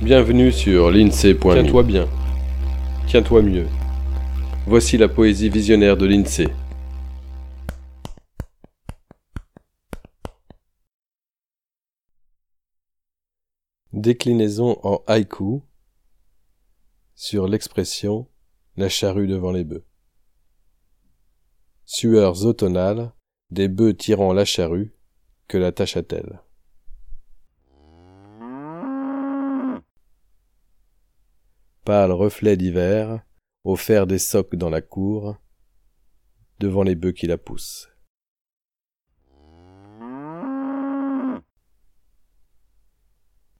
Bienvenue sur l'INSEE.me. Tiens-toi bien. Tiens-toi mieux. Voici la poésie visionnaire de l'INSEE. Déclinaison en haïku sur l'expression la charrue devant les bœufs. Sueurs automnales, des bœufs tirant la charrue, que la Pâle reflet d'hiver, au fer des socs dans la cour, devant les bœufs qui la poussent.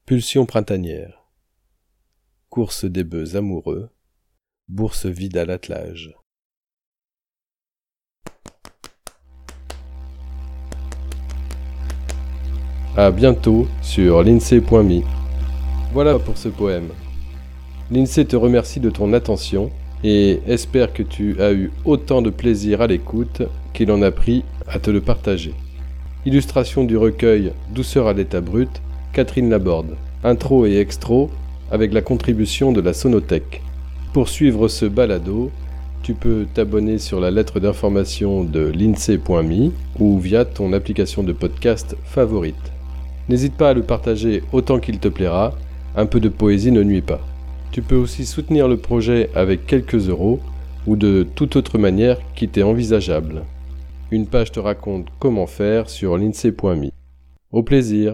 Pulsion printanière. Course des bœufs amoureux, bourse vide à l'attelage. À bientôt sur l'INSEE.me. Voilà pour ce poème. L'INSEE te remercie de ton attention et espère que tu as eu autant de plaisir à l'écoute qu'il en a pris à te le partager. Illustration du recueil Douceur à l'état brut, Catherine Laborde. Intro et extro avec la contribution de la Sonothèque. Pour suivre ce balado, tu peux t'abonner sur la lettre d'information de l'INSEE.me ou via ton application de podcast favorite. N'hésite pas à le partager autant qu'il te plaira, un peu de poésie ne nuit pas. Tu peux aussi soutenir le projet avec quelques euros ou de toute autre manière qui t'est envisageable. Une page te raconte comment faire sur l'INSEE.me. Au plaisir